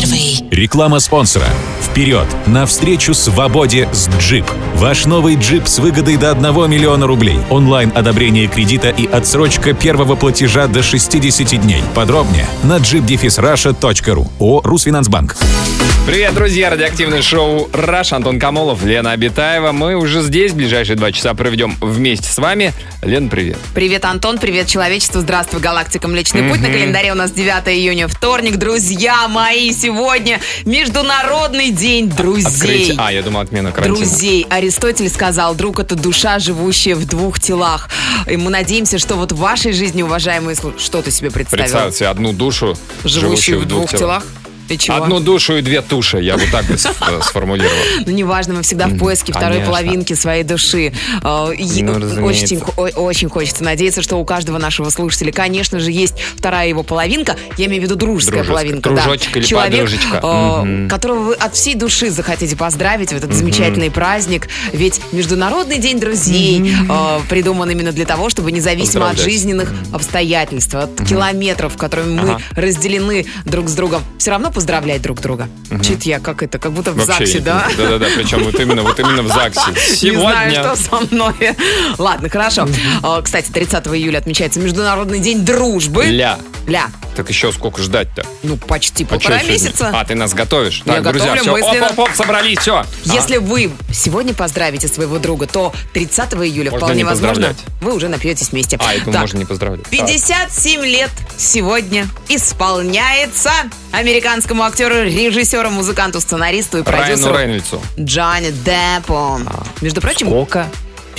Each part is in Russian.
первый. Реклама спонсора. Вперед! Навстречу свободе с Джип. Ваш новый Джип с выгодой до 1 миллиона рублей. Онлайн одобрение кредита и отсрочка первого платежа до 60 дней. Подробнее на jeepdefisrussia.ru. О Русфинансбанк. Привет, друзья! Радиоактивное шоу «Раш». Антон Камолов, Лена Абитаева. Мы уже здесь. Ближайшие два часа проведем вместе с вами. Лен, привет. Привет, Антон, привет, человечество, здравствуй, галактика Млечный Путь. На календаре у нас 9 июня, вторник. Друзья мои, сегодня Международный день друзей. Открытие. А, я думал, отмена карантина. Друзей. Аристотель сказал, друг это душа, живущая в двух телах. И мы надеемся, что вот в вашей жизни, уважаемые, что ты себе представил? Представь себе одну душу, Живущую в двух телах. Ты чего? Одну душу и две туши, я вот так бы э, сформулировал. Ну, неважно, мы всегда в поиске второй половинки своей души. Э, Ну, очень, хочется надеяться, что у каждого нашего слушателя, конечно же, есть вторая его половинка. Я имею в виду дружеская половинка. да. Кружочек или подружечка. э, которого вы от всей души захотите поздравить в этот замечательный праздник. Ведь Международный день друзей придуман именно для того, чтобы независимо от жизненных обстоятельств, от километров, которыми мы разделены друг с другом, все равно поздравлять друг друга. Чит я, как это, как будто в Вообще, ЗАГСе, да? Да-да-да, причем вот именно, вот именно в ЗАГСе. Не знаю, Сегодня... что со мной. Ладно, хорошо. А, Кстати, 30 июля отмечается Международный день дружбы. Ля. Ля. Так еще сколько ждать-то? Ну, почти А полтора сегодня? месяца. А, ты нас готовишь? Я так, друзья, готовлю все, мысленно. оп-оп-оп, собрались, все. Если вы сегодня поздравите своего друга, то 30 июля Можно вполне не возможно вы уже напьетесь вместе. А, это Так, можно не поздравлять. 57 лет сегодня исполняется американскому актеру, режиссеру, музыканту, сценаристу и Так, Райану продюсеру Рейнольдсу. Джонни Деппу. Между прочим, Сколько?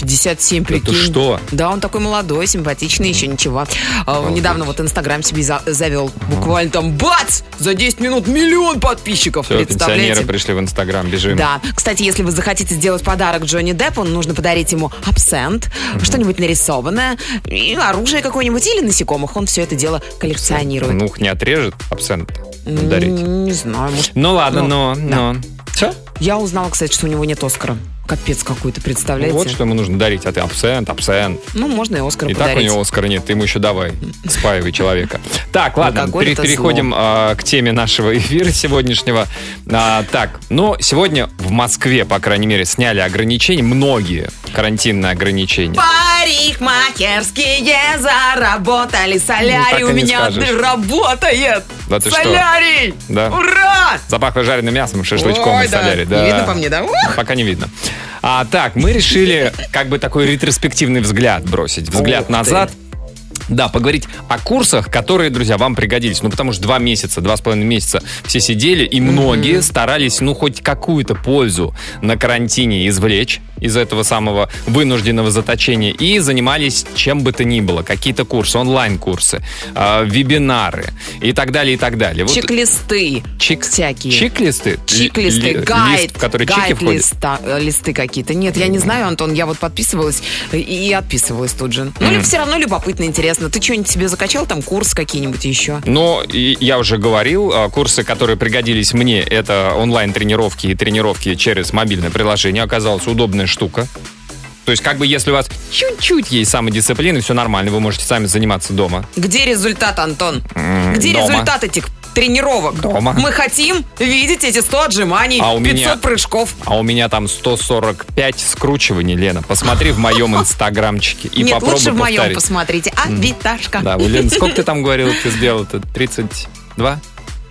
57, ты прикинь. что? Да, он такой молодой, симпатичный, еще ничего. А, Недавно вот Инстаграм себе за- завел. Буквально там, бац! За 10 минут миллион подписчиков. Все, Представляете? пенсионеры пришли в Инстаграм, бежим. Да. Кстати, если вы захотите сделать подарок Джонни Деппу, нужно подарить ему абсент, что-нибудь нарисованное, и оружие какое-нибудь или насекомых. Он все это дело коллекционирует. Ну, не отрежет абсент дарить. Не знаю, может. Ну ладно, но, да. но. Все? Я узнала, кстати, что у него нет Оскара. Капец какой-то, представляете? Вот что ему нужно дарить, а ты абсент, абсент. Ну, можно и Оскар И так у подарить. него Оскара нет, ты ему еще давай, спаивай человека. Так, ладно, пере- переходим а, к теме нашего эфира сегодняшнего. А, так, ну, сегодня в Москве, по крайней мере, сняли ограничения, многие карантинные ограничения. Парикмахерские заработали, солярий Ну, у меня скажешь. работает. Да ты что? солярий! Да. Ура! Запахло жареным мясом, шашлычком Ой, и да. солярий. Не видно по мне, да? Ух! Пока не видно. А, так, мы решили как бы такой ретроспективный взгляд бросить. Взгляд Ух ты. Да, поговорить о курсах, которые, друзья, вам пригодились. Ну, потому что два месяца, два с половиной месяца все сидели, и многие старались, ну, хоть какую-то пользу на карантине извлечь из этого самого вынужденного заточения и занимались чем бы то ни было. Какие-то курсы, онлайн-курсы, э, вебинары и так далее, и так далее. Вот Чек-листы чек- всякие. Чек-листы? Чек-листы, Ли- гайд, Лист, в который чеки гайд входят? листа, э, листы какие-то. Нет, я не знаю, Антон, я вот подписывалась и, и отписывалась тут же. Ну, все равно любопытно, интересно. Ты что-нибудь себе закачал, там, курс какие-нибудь еще? И я уже говорил, а, курсы, которые пригодились мне, это онлайн-тренировки и тренировки через мобильное приложение. Оказалась удобная штука. То есть, как бы, если у вас чуть-чуть есть самодисциплины, все нормально, вы можете сами заниматься дома. Где результат, Антон? Где дома. результат этих тренировок? Дома. Мы хотим видеть эти 100 отжиманий, А у 500 меня- прыжков. А у меня там 145 скручиваний, Лена. Посмотри в моем инстаграмчике и Нет, попробуй лучше в моем повторить. посмотрите. А, Виташка. Да, у Лены, сколько ты там говорил, ты сделал? Это 32?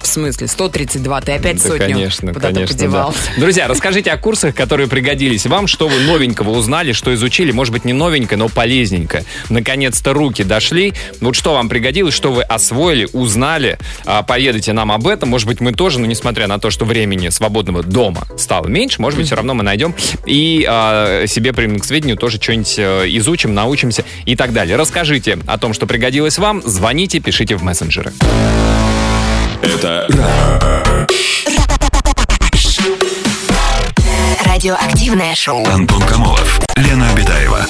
В смысле? 132, ты опять Да, сотню конечно, куда-то конечно. подевал. да. Друзья, расскажите о курсах, которые пригодились вам, что вы новенького узнали, что изучили, может быть, не новенькое, но полезненькое. Наконец-то руки дошли. Вот что вам пригодилось, что вы освоили, узнали, А, поведайте нам об этом. Может быть, мы тоже, но несмотря на то, что времени свободного дома стало меньше, может быть, все равно мы найдем и а, себе примем к сведению тоже что-нибудь э, изучим, научимся и так далее. Расскажите о том, что пригодилось вам, звоните, пишите в мессенджеры. Это Радиоактивное шоу. Антон Камолов, Лена Обитаева.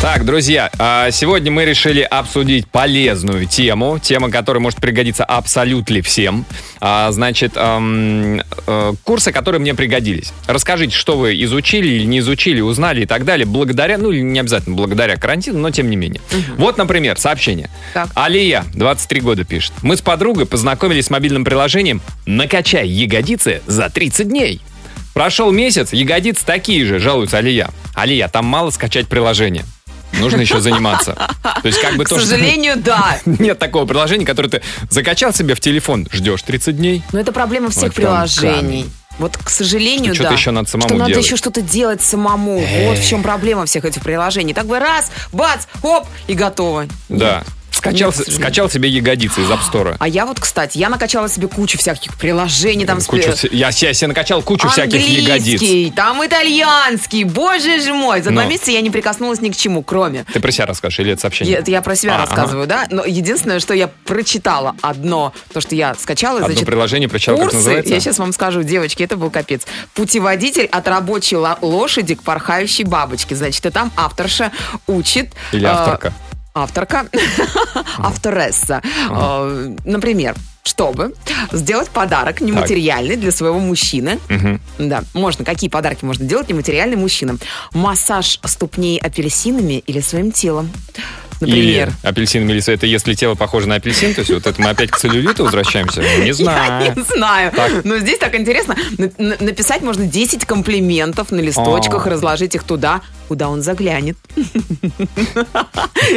Так, друзья, а, сегодня мы решили обсудить полезную тему, тема, которая может пригодиться абсолютно всем. А, Значит, э, курсы, которые мне пригодились. Расскажите, что вы изучили или не изучили, узнали и так далее, благодаря, ну не обязательно благодаря карантину, но тем не менее. Вот, например, сообщение. Так. Алия, 23 года, пишет. Мы с подругой познакомились с мобильным приложением «Накачай ягодицы за 30 дней». Прошел месяц, ягодицы такие же, жалуется Алия. Алия, там мало скачать приложение. Нужно еще заниматься. То есть как бы К то, что- сожалению, да. Нет такого приложения, которое ты закачал себе в телефон, ждешь 30 дней. Но это проблема всех Вот приложений. Вот, к сожалению, Что да. что-то еще надо самому что надо делать. еще что-то делать самому. Вот в чем проблема всех этих приложений. Так бы раз, бац, оп, и готово. Да. Скачал, Нет, скачал себе ягодицы из App Store. А я вот, кстати, я накачала себе кучу всяких приложений. Там Кучу, вся- я, се- себе накачал кучу всяких ягодиц. Там итальянский, боже ж мой. За два Но. месяца я не прикоснулась ни к чему, кроме... Ты про себя расскажешь или это сообщение? Я- Это я про себя А, рассказываю, да? Но единственное, что я прочитала одно, то, что я скачала, Одно значит, приложение прочитала, как курсы, называется? я сейчас вам скажу, девочки, это был капец. Путеводитель от рабочей ло- лошади к порхающей бабочке. Значит, и там авторша учит... Или э, авторка? авторесса. Э, Например, чтобы сделать подарок нематериальный для своего мужчины. Да, можно. Какие подарки можно делать нематериальным мужчинам? Массаж ступней апельсинами или своим телом. Например. Или апельсин Мелисса, это если тело похоже на апельсин, то есть вот это мы опять к целлюлиту возвращаемся? Не знаю. Я не знаю. Так. Но здесь так интересно. На- на- Написать можно 10 комплиментов на листочках, О. разложить их туда, куда он заглянет.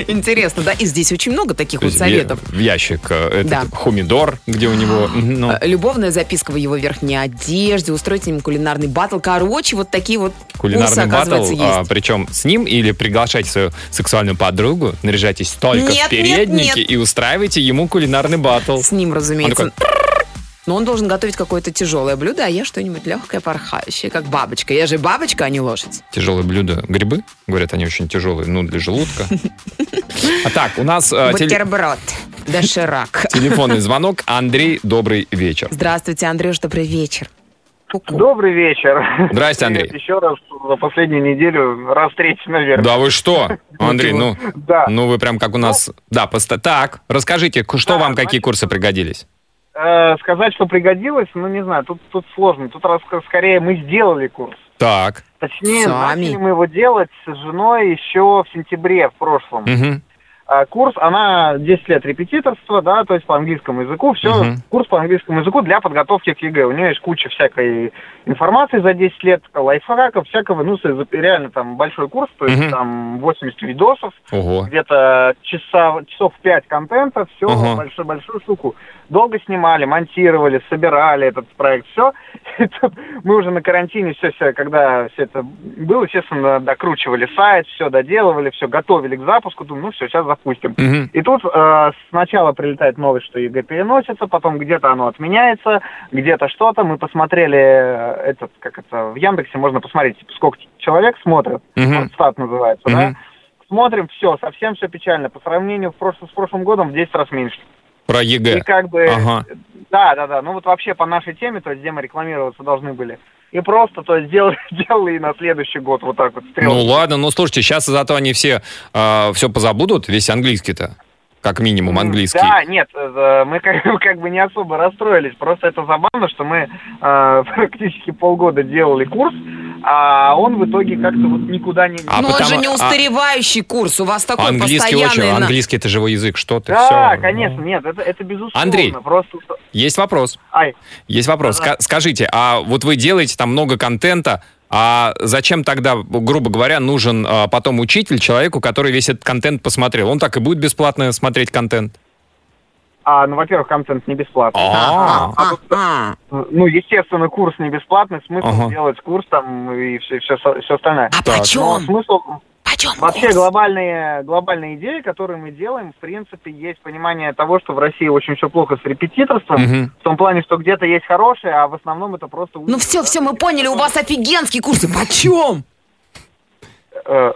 Интересно, да? И здесь очень много таких вот советов. В ящик э, этот хумидор, где у него... ну, Э, Любовная записка в его верхней одежде, устроить с ним кулинарный батл. Короче, вот такие вот Кулинарный батл, а, причем с ним или приглашайте свою сексуальную подругу, наряжайтесь только в переднике и устраивайте ему кулинарный батл. С ним, разумеется. Но он должен готовить какое-то тяжелое блюдо, а я что-нибудь легкое, порхающее, как бабочка. Я же бабочка, а не лошадь. Тяжелое блюдо. Грибы, говорят, они очень тяжелые, ну, для желудка. А так, у нас э, Бутерброд. Доширак. телефонный звонок. Андрей, добрый вечер. Здравствуйте, Андрюш, добрый вечер. Ку-ку. Добрый вечер. Здрасте, Андрей. Привет еще раз за последнюю неделю, раз третий, наверное. Да вы что? Андрей, ну, Да. ну вы прям как у нас... Да, поста- так, расскажите, что Да, вам, какие значит, курсы пригодились? Э, сказать, что пригодилось, ну не знаю, тут, тут сложно. Тут раз, скорее мы сделали курс. Так, Точнее, Сами. начали мы его делать с женой еще в сентябре в прошлом. мгм, А, курс, она 10 лет репетиторства, да, то есть по английскому языку, все, Мгм. курс по английскому языку для подготовки к ЕГЭ. У нее есть куча всякой информации за 10 лет, лайфхаков, всякого, ну, реально там большой курс, то есть Мгм. там 80 видосов, ого. где-то часа, часов 5 контента, все, большую-большую штуку. Долго снимали, монтировали, собирали этот проект, все. Мы уже на карантине все, все, когда все это было, естественно, докручивали сайт, все доделывали, все готовили к запуску, думаю, ну все, сейчас запустим. Мгм. И тут э, сначала прилетает новость, что ЕГЭ переносится, потом где-то оно отменяется, где-то что-то. Мы посмотрели э, этот, как это, в Яндексе можно посмотреть, типа, сколько человек смотрят, Мгм. Wordstat называется, да. Мгм. Смотрим, все, совсем все печально. По сравнению в прошлом, с прошлым годом в 10 раз меньше. Про И ЕГЭ. как бы, Ага. да, да, да, ну вот вообще по нашей теме, то есть где мы рекламироваться должны были. И просто, то есть делали, делали и на следующий год вот так вот. Ну стрелочкой. ладно, ну слушайте, сейчас зато они все все позабудут, весь английский-то. Как минимум английский. Да, нет, э, мы как, как бы не особо расстроились. Просто это забавно, что мы э, практически полгода делали курс, а он в итоге как-то вот никуда не... А Но он потому- же не а- устаревающий курс. У вас такой Английский постоянный... очень, английский это живой язык, что ты, да, все. конечно, нет, это, это безусловно. Андрей. Просто... Есть вопрос. Ай, Есть вопрос. Ска- Скажите, а вот вы делаете там много контента, а зачем тогда, грубо говоря, нужен а, потом учитель человеку, который весь этот контент посмотрел? Он так и будет бесплатно смотреть контент? а, ну, во-первых, контент не бесплатный. А, А, а. Ну, естественно, курс не бесплатный, смысл Ага. делать курс там и все, все, все остальное. А Так. Но почем? смысл, Почем Вообще курс? глобальные, глобальные идеи, которые мы делаем, в принципе, есть понимание того, что в России очень все плохо с репетиторством, Мгм. в том плане, что где-то есть хорошие, а в основном это просто... Ну все, все, мы поняли, у вас офигенские курсы. Почем? Э,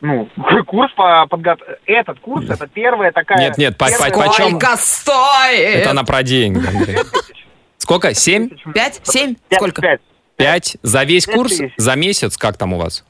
ну, курс по подготовке... Этот курс, это первая такая... Нет, нет, по- по- почем? Сколько стоит? Это она про деньги. Андрей. Сколько? Семь? Пять? Семь? Сколько? пять. Пять? За весь курс? За месяц? Как там у вас?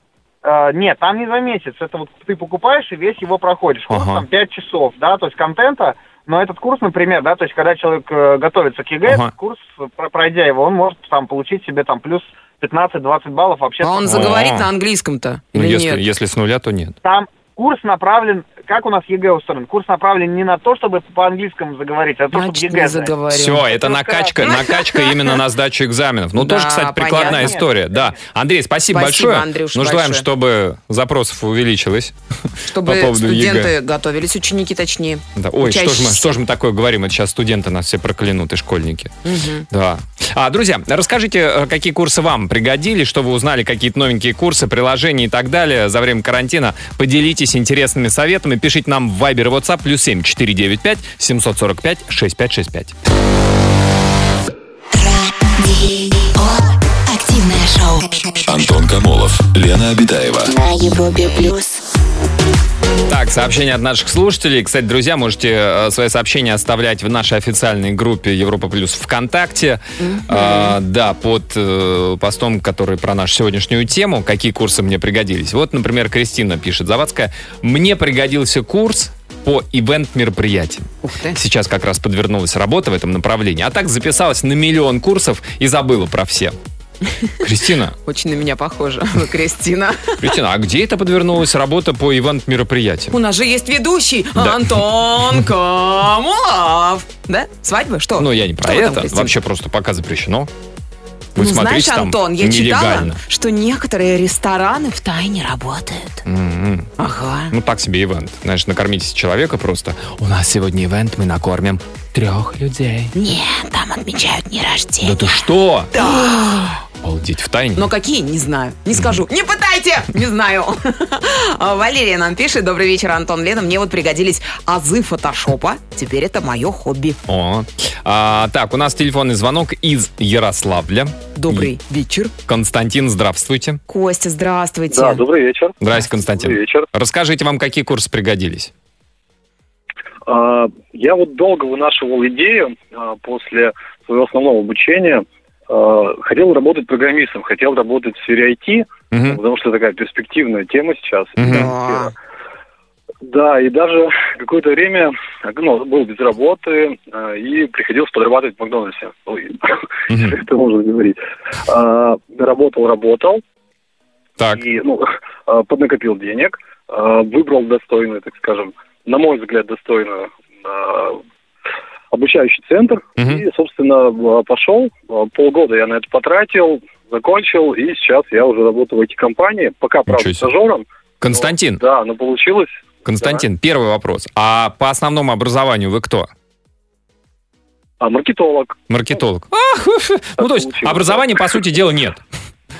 Э, нет, там не за месяц. Это вот ты покупаешь и весь его проходишь. Курс Ага. там 5 часов, да, то есть контента. Но этот курс, например, да, то есть когда человек э, готовится к ЕГЭ, Ага. этот курс, про- пройдя его, он может там получить себе там плюс 15-20 баллов вообще. А он за- заговорит О. на английском-то? Ну, Или если, нет? если с нуля, то нет. Там курс направлен, как у нас ЕГЭ устроен, курс направлен не на то, чтобы по-английскому заговорить, а на то, чтобы Значит, ЕГЭ знать. Все, это накачка, накачка именно на сдачу экзаменов. Ну, Да, тоже, кстати, прикладная понятно. история. Да. Андрей, спасибо, Спасибо, большое. Андрюш, ну, желаем, большое. чтобы запросов увеличилось. Чтобы по поводу студенты ЕГЭ. готовились, ученики точнее. Да. Ой, что ж, мы, что ж мы такое говорим? Это сейчас студенты нас все проклянут и школьники. Да. А, друзья, расскажите, э, какие курсы вам пригодились, что вы узнали, какие-то новенькие курсы, приложения и так далее за время карантина. Поделитесь интересными советами. Пишите нам в Viber и WhatsApp плюс 7 495 745 6565. Радио. Активное шоу. Антон Камолов, Лена Обитаева. На Европе плюс. Так, сообщения от наших слушателей. Кстати, друзья, можете э, свои сообщения оставлять в нашей официальной группе Европа Плюс ВКонтакте. А, да, под э, постом, который про нашу сегодняшнюю тему, какие курсы мне пригодились. Вот, например, Кристина пишет, Завадская, мне пригодился курс по ивент-мероприятиям. Сейчас как раз подвернулась работа в этом направлении. А так записалась на миллион курсов и забыла про все. Кристина, Очень на меня похоже, вы, Кристина. Кристина, а где это подвернулась работа по ивент-мероприятиям? У нас же есть ведущий Да. Антон Камолов. Да? Свадьба? Что? Ну, я не про Что там, это. Кристина? Вообще просто пока запрещено. Вы ну, знаешь, смотрите там Антон, я читала, нелегально. что некоторые рестораны в тайне работают. М-м. Ага. Ну, так себе ивент. Знаешь, накормите человека просто. У нас сегодня ивент, мы накормим трех людей. Нет, там отмечают дни рождения. Да ты что? Да. Обалдеть, в тайне. Но какие, не знаю. Не скажу. Не пытайте! Не знаю. Валерия нам пишет. Добрый вечер, Антон Лена. Мне вот пригодились азы фотошопа. Теперь это мое хобби. О. А, так, у нас телефонный звонок из Ярославля. Добрый вечер. Константин, здравствуйте. Костя, здравствуйте. Да, добрый вечер. Здрасте, Константин. Добрый вечер. Расскажите вам, какие курсы пригодились. А, Я вот долго вынашивал идею а, после своего основного обучения. А, Хотел работать программистом, хотел работать в сфере IT, Мгм. потому что такая перспективная тема сейчас. Мгм. Да. Да, и даже какое-то время ну, был без работы а, и приходилось подрабатывать в Макдональдсе. Ой, Мгм. это можно говорить. А, Работал, работал, Так, и ну, а, поднакопил денег, выбрал достойную, так скажем, на мой взгляд, достойную обучающий центр. Мгм. И, собственно, а, пошел. А, Полгода я на это потратил, закончил, и сейчас я уже работаю в IT-компании. Пока, правда, стажером. Константин, Но, да, но получилось. Константин, первый вопрос. А по основному образованию вы кто? А маркетолог. Маркетолог. Ах, ну, то есть образования, по сути дела, нет.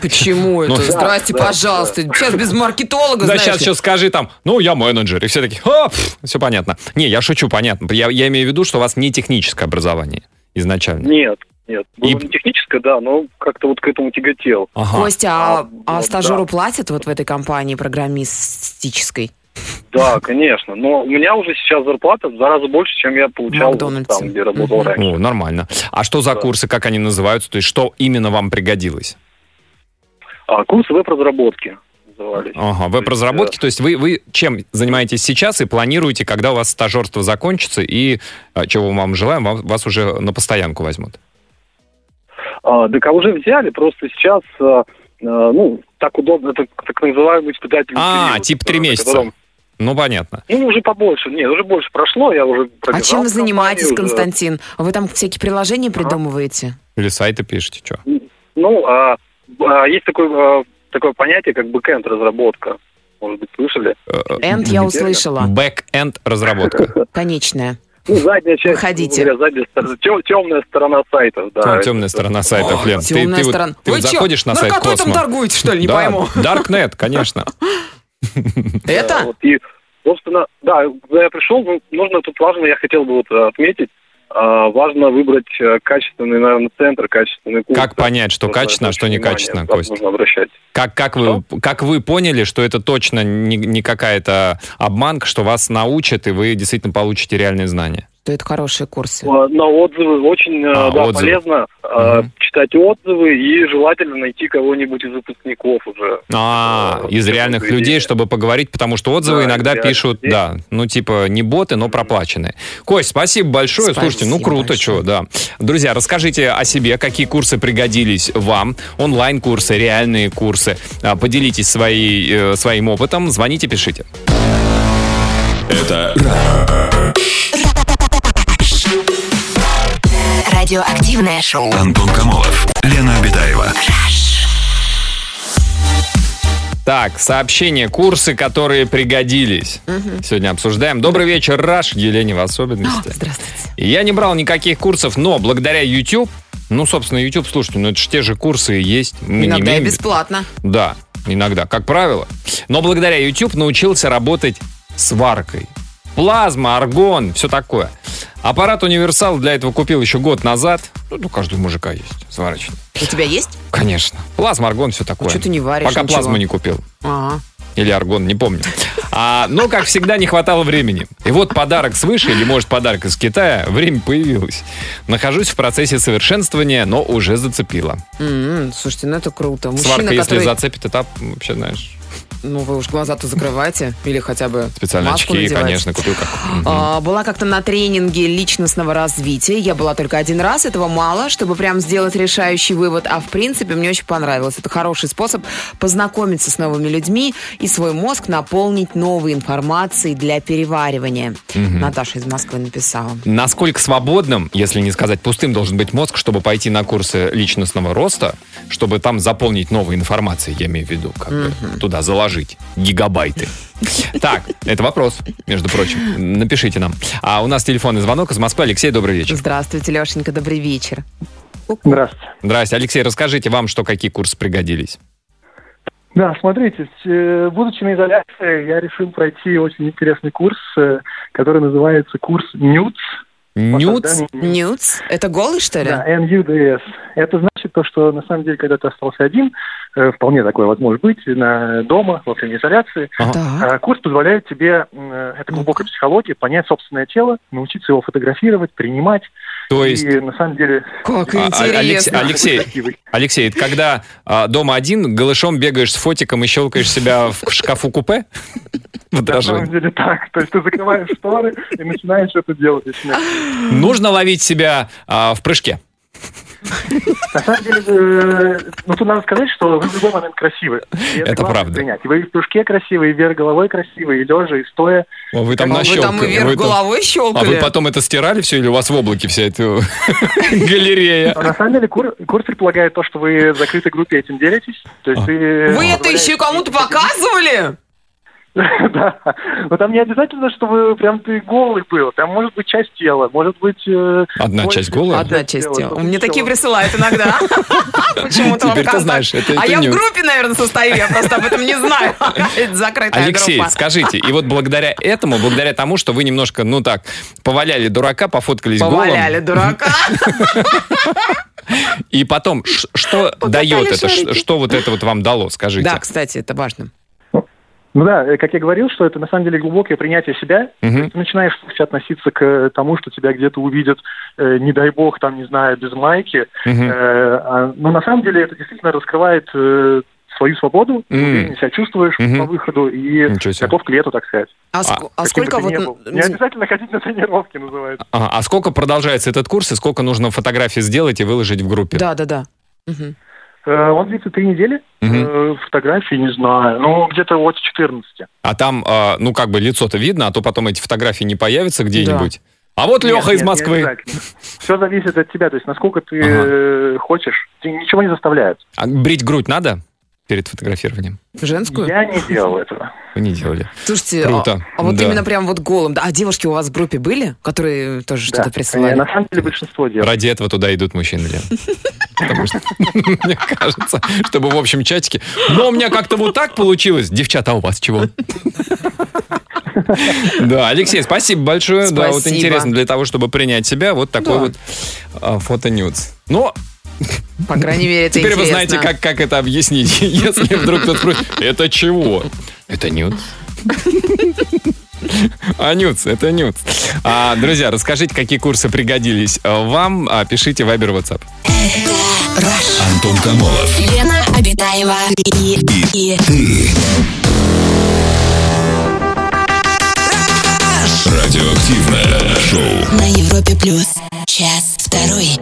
Почему это? Ну, да, Здрасте, да, пожалуйста. Сейчас без маркетолога, Да, сейчас еще скажи там, ну, я менеджер. И все такие, а, все понятно. Не, я шучу, понятно. Я, я имею в виду, что у вас не техническое образование изначально. Нет, нет. Было И- не техническое, да, но как-то вот к этому тяготел. Ага. Костя, а, А, а вот, стажеру да. платят вот в этой компании программистической? Да, конечно. Но у меня уже сейчас зарплата в два раза больше, чем я получал вот Макдональдсе. там, где работал Мгм. раньше. О, нормально. А что за Да. курсы, как они называются? То есть что именно вам пригодилось? А, курсы веб-разработки назывались. Ага, веб-разработки. То есть вы, вы чем занимаетесь сейчас и планируете, когда у вас стажерство закончится, и а, чего мы вам желаем, вам- вас уже на постоянку возьмут? А, да кого уже взяли, просто сейчас, а, а, ну, так удобно, это так называемый испытательный А, период, типа три а, на месяца. котором- Ну, понятно. ну, уже побольше, нет, уже больше прошло, я уже А чем вы занимаетесь, уже. Константин? Вы там всякие приложения придумываете? Или сайты пишете, что? Ну, а, а, есть такое, а, такое понятие, как backend разработка. Может быть, слышали? End я услышала. Back-end разработка. Конечная. Ну, задняя часть, Выходите. говоря, задняя сторона, тем- темная сторона сайтов, да. Темная сторона сайтов, Лен. Ты- Темная ты сторона. Ты Вы вот заходишь на сайт наркотой там Космо. торгуете, что ли? Не Да, пойму. Darknet, конечно. Да, Это? вот, и, собственно, да, когда я пришел, ну, нужно тут важно, я хотел бы вот э, отметить, а, важно выбрать э, качественный, наверное, центр, качественный курс. Как понять, что качественно, а что некачественно, Кость? Нужно обращать. Как, как, вы, как вы поняли, что это точно не, не какая-то обманка, что вас научат, и вы действительно получите реальные знания? Что это хорошие курсы. А, На отзывы очень э, А, да, отзывы. полезно э, читать почитать отзывы и желательно найти кого-нибудь из выпускников уже. А, Э, из реальных людей, чтобы поговорить, потому что отзывы Да, иногда пишут, людей. да, ну типа не боты, но проплаченные. Кость, спасибо большое. Спасибо Слушайте, ну круто, большое. что, да. Друзья, расскажите о себе, какие курсы пригодились вам, онлайн-курсы, реальные курсы. А, Поделитесь своей, э, своим опытом, звоните, пишите. Это Радиоактивное шоу. Антон Камолов, Лена Обитаева. Так, сообщения, курсы, которые пригодились. Сегодня обсуждаем. Добрый вечер, Раш, Елене в особенности. Здравствуйте. Я не брал никаких курсов, но благодаря YouTube, ну, собственно, YouTube, слушайте, ну это же те же курсы есть. Мы не Иногда и имеем- бесплатно. Да, иногда, как правило. Но благодаря YouTube научился работать с варкой. Плазма, аргон, все такое. Аппарат универсал для этого купил еще год назад. Ну, у каждого мужика есть сварочный. У тебя есть? Конечно. Плазма, аргон, все такое. чё ты не варишь Пока ничего? плазму не купил. Ага. Или аргон, не помню. А, но, как всегда, не хватало времени. И вот подарок свыше, или, может, подарок из Китая, время появилось. Нахожусь в процессе совершенствования, но уже зацепило. М, Слушайте, ну это круто. Мужчина, Сварка, если который... зацепит, это вообще, знаешь, Ну, вы уж глаза-то закрывайте. Или хотя бы специальные маску очки, надевайте. конечно, купил как... А, Была как-то на тренинге личностного развития. Я была только один раз, этого мало, чтобы прям сделать решающий вывод. А в принципе мне очень понравилось. Это хороший способ познакомиться с новыми людьми и свой мозг наполнить новой информацией для переваривания. Наташа из Москвы написала. Насколько свободным, если не сказать пустым, должен быть мозг, чтобы пойти на курсы личностного роста, чтобы там заполнить новой информацией, я имею в виду, как бы туда заложить гигабайты. Так, это вопрос, между прочим. Напишите нам. А у нас телефонный звонок из Москвы. Алексей, добрый вечер. Здравствуйте, Лешенька, добрый вечер. Здравствуйте. Здрасте. Алексей, расскажите, вам что, какие курсы пригодились? Да, смотрите, э, будучи на изоляции, я решил пройти очень интересный курс, э, который называется курс NUTS. Нюц? Нюц? Это голый, что ли? Да, NUDS. Это значит то, что на самом деле, когда ты остался один, э, вполне такое вот может быть, на, дома, во время изоляции, Ага. Э, курс позволяет тебе, э, это глубокая психология, понять собственное тело, научиться его фотографировать, принимать. То есть, И на самом деле... Как А, а, интересно. Алекс- Алексей. Алексей, это когда а, дома один, голышом бегаешь с фотиком и щелкаешь себя в шкафу купе? В На самом деле так. То есть ты закрываешь шторы и начинаешь это делать. Нужно ловить себя а, в прыжке. На самом деле, э, ну тут надо сказать, что вы в любой момент красивы. И Это правда. принять. И вы и в прыжке красивы, и вверх головой красивы, и лежа, и стоя. О, Вы там А вы там нащелкали. и вверх Вы там- головой А щелкали? вы потом это стирали все или у вас в облаке вся эта галерея? Но на самом деле кур- курс предполагает то, что вы в закрытой группе этим делитесь. То есть А. вы это еще и кому-то показывали? Да. Но там не обязательно, что вы прям ты голый был. Там может быть часть тела, может быть... э, Одна часть голая? Одна часть тела. Мне такие присылают иногда. Почему-то вам Теперь ты знаешь, это- А я в группе, наверное, состою, я просто об этом не знаю. Это закрытая Алексей, скажите, и вот благодаря этому, благодаря тому, что вы немножко, ну так, поваляли дурака, пофоткались Поваляли голым, дурака. и потом, что дает это, что вот это вот вам дало, скажите? Да, кстати, это важно. Ну да, э, как я говорил, что это на самом деле глубокое принятие себя. Мгм. Ты начинаешь относиться к тому, что тебя где-то увидят, э, не дай бог, там, не знаю, без майки. Мгм. Э, а- но на самом деле это действительно раскрывает э, свою свободу, ты М. увереннее себя чувствуешь Мгм. по выходу и готов к лету, так сказать. А, а Каким сколько ты вот... Не обязательно ходить на тренировки, называется. Ага, а сколько продолжается этот курс и сколько нужно фотографий сделать и выложить в группе? Да, да, да. Мгм. Э, он длится три недели. Э, фотографии, не знаю, ну, где-то от 14. А там, а, ну, как бы лицо-то видно, а то потом эти фотографии не появятся где-нибудь. А вот Леха из Москвы. Все зависит от тебя, то есть насколько ты Ага. э, хочешь. Ты ничего не заставляют. А брить грудь надо перед фотографированием? Женскую? Я не делал этого. Вы не делали. Слушайте, Круто. а, а вот Да. именно прям вот голым. Да, А девушки у вас в группе были, которые тоже что-то Да. присылали? Э, На самом деле большинство делают. Ради этого туда идут мужчины, Лен. Потому что, мне кажется, чтобы в общем чатике... Но у меня как-то вот так получилось. Девчата, а у вас чего? Да, Алексей, спасибо большое. Да, вот Спасибо. интересно для того, чтобы принять себя, вот такой Да. вот а, фото-нюц. Но По крайней мере, это теперь вы интересно. знаете, как, как это объяснить. Если вдруг кто-то спросит, это чего? Это нюц. Анюц, это Нюц. А, друзья, расскажите, какие курсы пригодились вам. А, пишите в Viber WhatsApp. Антон Камолов. Лена Обитаева и, и, Ты. Радиоактивное шоу. на Европе плюс. Час второй.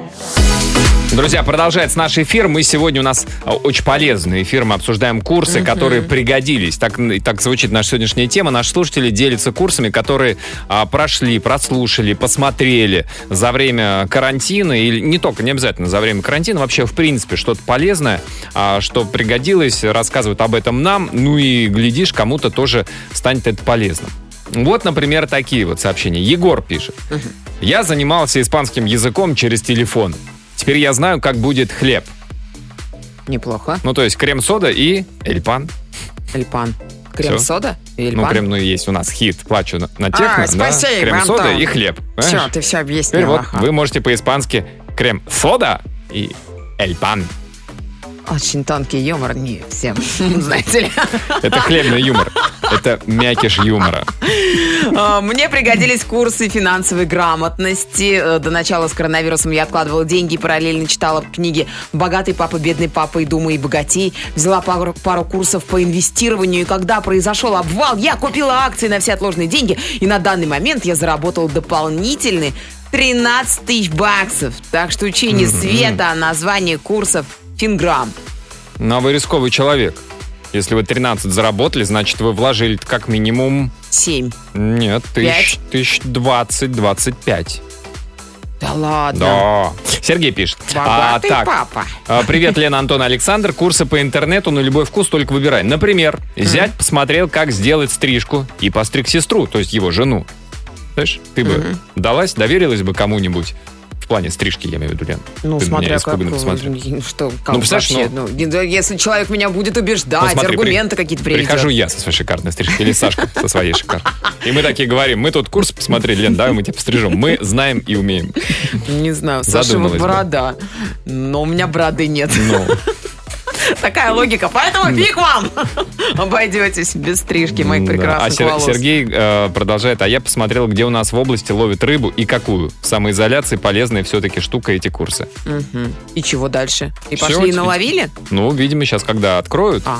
Друзья, продолжается наш эфир. Мы сегодня у нас а, очень полезный эфир. Мы обсуждаем курсы, которые пригодились. Так, так звучит наша сегодняшняя тема. Наши слушатели делятся курсами, которые а, прошли, прослушали, посмотрели за время карантина. Или не только, не обязательно за время карантина. Вообще, в принципе, что-то полезное, а, что пригодилось. Рассказывают об этом нам. Ну и, глядишь, кому-то тоже станет это полезным. Вот, например, такие вот сообщения. Егор пишет. Я занимался испанским языком через телефон. Теперь я знаю, как будет хлеб. Неплохо. Ну, то есть крем-сода и эльпан. Эльпан. Крем-сода? Ну, крем, ну, есть у нас хит. Плачу на, на техно, А, да? Крем-сода и хлеб. Все, ты все Теперь объяснил. вот вы можете по-испански крем-сода и эльпан. Очень тонкий юмор, не всем, знаете ли. Это хлебный юмор. Это мякиш юмора. А, Мне пригодились курсы финансовой грамотности. Э, До начала с коронавирусом я откладывала деньги и параллельно читала книги «Богатый папа, бедный папа» и «Думай и богатей». Взяла пару, пару курсов по инвестированию, и когда произошел обвал, я купила акции на все отложенные деньги, и на данный момент я заработала дополнительные 13 тысяч баксов. Так что учение света, а название курсов «Финграм». Но вы рисковый человек. Если вы 13 заработали, значит, вы вложили как минимум... 7. Нет, тысяч, тысяч 20-25. Да ладно. Да. Сергей пишет. А, так, папа. А, Привет, Лена, Антон, Александр. Курсы по интернету на любой вкус, только выбирай. Например, зять посмотрел, как сделать стрижку и постриг сестру, то есть его жену. Знаешь, ты бы далась, доверилась бы кому-нибудь в плане стрижки, я имею в виду, Лен. Ну, Ты смотря как, испуганно посмотрел. э, что, как Ну, вообще, ну, не- если человек меня будет убеждать, Ну, смотри, аргументы при- какие-то приведет. Прихожу я со своей шикарной стрижкой или Сашка со своей шикарной. И мы такие говорим, мы тут курс посмотрели, Лен, давай мы тебя пострижем. Мы знаем и умеем. Не знаю, Саша борода, но у меня бороды нет. Ну, Такая логика, поэтому фиг вам! Обойдетесь без стрижки моих. А прекрасных Сер- волос. Сергей э, продолжает, а я посмотрел, где у нас в области ловят рыбу и какую. Самоизоляции полезная все-таки штука эти курсы. Мгм. И чего дальше? И Всё, пошли и теперь- наловили? Ну, видимо, сейчас, когда откроют, А.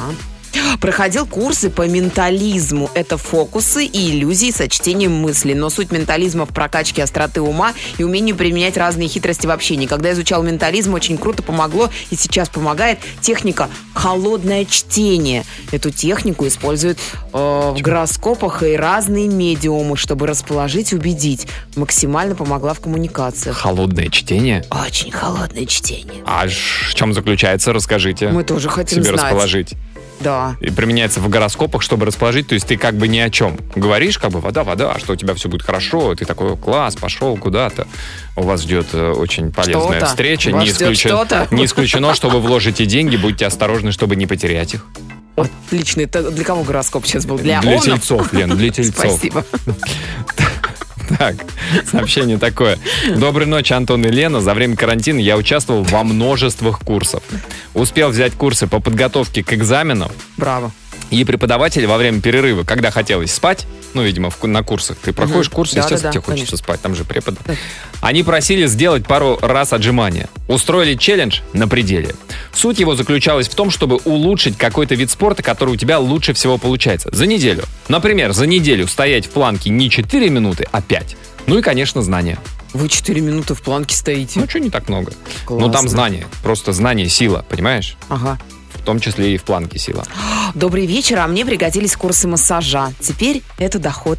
Проходил курсы по ментализму. Это фокусы и иллюзии со чтением мыслей. Но суть ментализма в прокачке остроты ума и умению применять разные хитрости в общении. Когда изучал ментализм, очень круто помогло и сейчас помогает техника «холодное чтение». Эту технику используют э, в гороскопах и разные медиумы, чтобы расположить и убедить. Максимально помогла в коммуникациях. холодное чтение. Очень холодное чтение. А в чем заключается, расскажите. Мы тоже хотим себе знать. расположить. Да. И применяется в гороскопах, чтобы расположить, то есть ты как бы ни о чем. Говоришь, как бы вода, вода, а что у тебя все будет хорошо, ты такой, класс, пошел куда-то. У вас ждет э, очень полезная Что-то. встреча. Вас Не, исключен- не исключено, что вы вложите деньги, будьте осторожны, чтобы не потерять их. Отлично. Это для кого гороскоп сейчас был? Для, Для тельцов, Лен, для тельцов. Спасибо. Так, сообщение такое. Доброй ночи, Антон и Лена. За время карантина я участвовал во множествах курсов. Успел взять курсы по подготовке к экзаменам. Браво. И преподаватели во время перерыва, когда хотелось спать, ну, видимо, в- на курсах, ты проходишь Мгм. курсы, Да, естественно, да, да, тебе хочется конечно. спать, там же препод. Они просили сделать пару раз отжимания. Устроили челлендж на пределе. Суть его заключалась в том, чтобы улучшить какой-то вид спорта, который у тебя лучше всего получается. За неделю. Например, за неделю стоять в планке не 4 минуты, а 5. Ну и, конечно, знания. Вы 4 минуты в планке стоите. Ну, что не так много. Ну, там Классно. знания. Просто знание, сила, понимаешь? Ага. В том числе и в планке сила. Добрый вечер, а мне пригодились курсы массажа. Теперь это доход.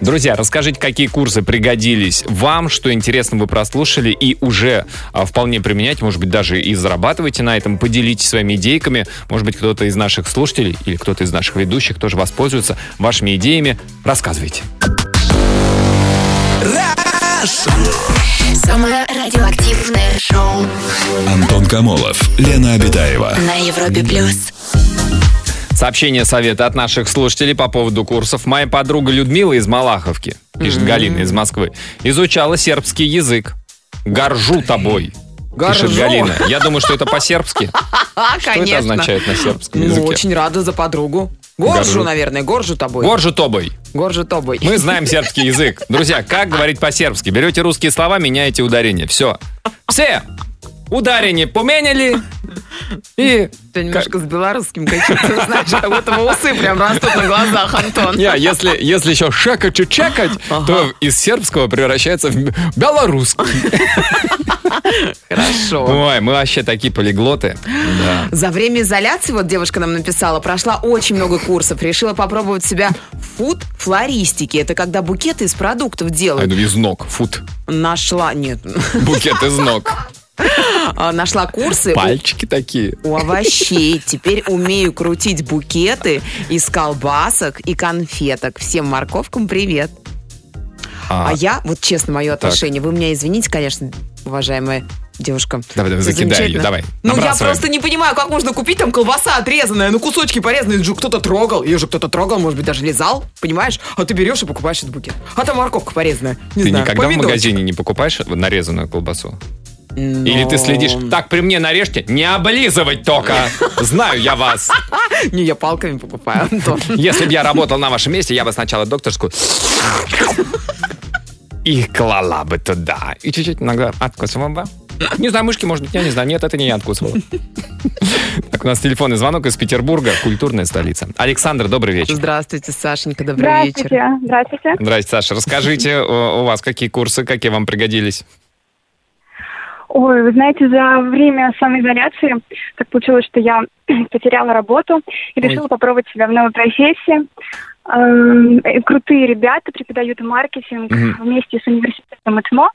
Друзья, расскажите, какие курсы пригодились вам, что интересно вы прослушали и уже а, вполне применяете, может быть, даже и зарабатываете на этом, поделитесь своими идейками, может быть, кто-то из наших слушателей или кто-то из наших ведущих тоже воспользуется вашими идеями. Рассказывайте. Самое радиоактивное шоу Антон Камолов, Лена Обитаева. на Европе плюс. Сообщение совета от наших слушателей по поводу курсов. Моя подруга Людмила из Малаховки, пишет Галина из Москвы, изучала сербский язык. Горжу тобой. Горжу. Пишет Галина. Я думаю, что это по-сербски. Что это означает на сербском Ну, языке? очень рада за подругу. Горжу, Горжу. наверное, горжу тобой. Горжу тобой. Горжу тобой. Мы знаем сербский язык. Друзья, как говорить по-сербски? Берете русские слова, меняете ударение. Все. Все. Ударение поменяли. И... Ты немножко с белорусским каким-то, знаешь, как будто бы усы прям растут на глазах, Антон. Не, если, если еще шекать и чекать, то из сербского превращается в белорусский. Хорошо. Ой, мы вообще такие полиглоты. Да. За время изоляции, вот девушка нам написала, прошла очень много курсов, решила попробовать себя в фуд-флористике. Это когда букеты из продуктов А делают. это из ног. Фут. Нашла, нет, Букет из ног. а, нашла курсы у- Пальчики такие. у овощей. Теперь умею крутить букеты из колбасок и конфеток. Всем морковкам привет. А, А я, вот честно, мое отношение, вы меня извините, конечно, уважаемая девушка. Давай, давай, закидай ее, давай. Ну, я просто не понимаю, как можно купить там колбаса отрезанная, ну, кусочки порезанные, же кто-то трогал, ее же кто-то трогал, может быть, даже лизал, понимаешь? А ты берешь и покупаешь этот букет. А там морковка порезанная, не Ты знаю, никогда в помидорчик. магазине не покупаешь нарезанную колбасу? Но- Или ты следишь, так, при мне нарежьте, не облизывать только. Знаю я вас. Не, я палками покупаю, Антон. Если бы я работал на вашем месте, я бы сначала докторскую и клала бы туда. И чуть-чуть иногда откусывала бы. Не знаю, мышки, может быть, я не знаю. Нет, это не я откусывал. Так, у нас телефонный звонок из Петербурга, культурная столица. Александр, добрый вечер. Здравствуйте, Сашенька, добрый вечер. Здравствуйте. Здравствуйте. Здрасте, Саша. Расскажите, у у вас какие курсы, какие вам пригодились? Ой, вы знаете, за время самоизоляции так получилось, что я потеряла работу и решила попробовать себя в новой профессии. Эм, э, Крутые ребята преподают маркетинг Мгм. вместе с университетом ИТМО.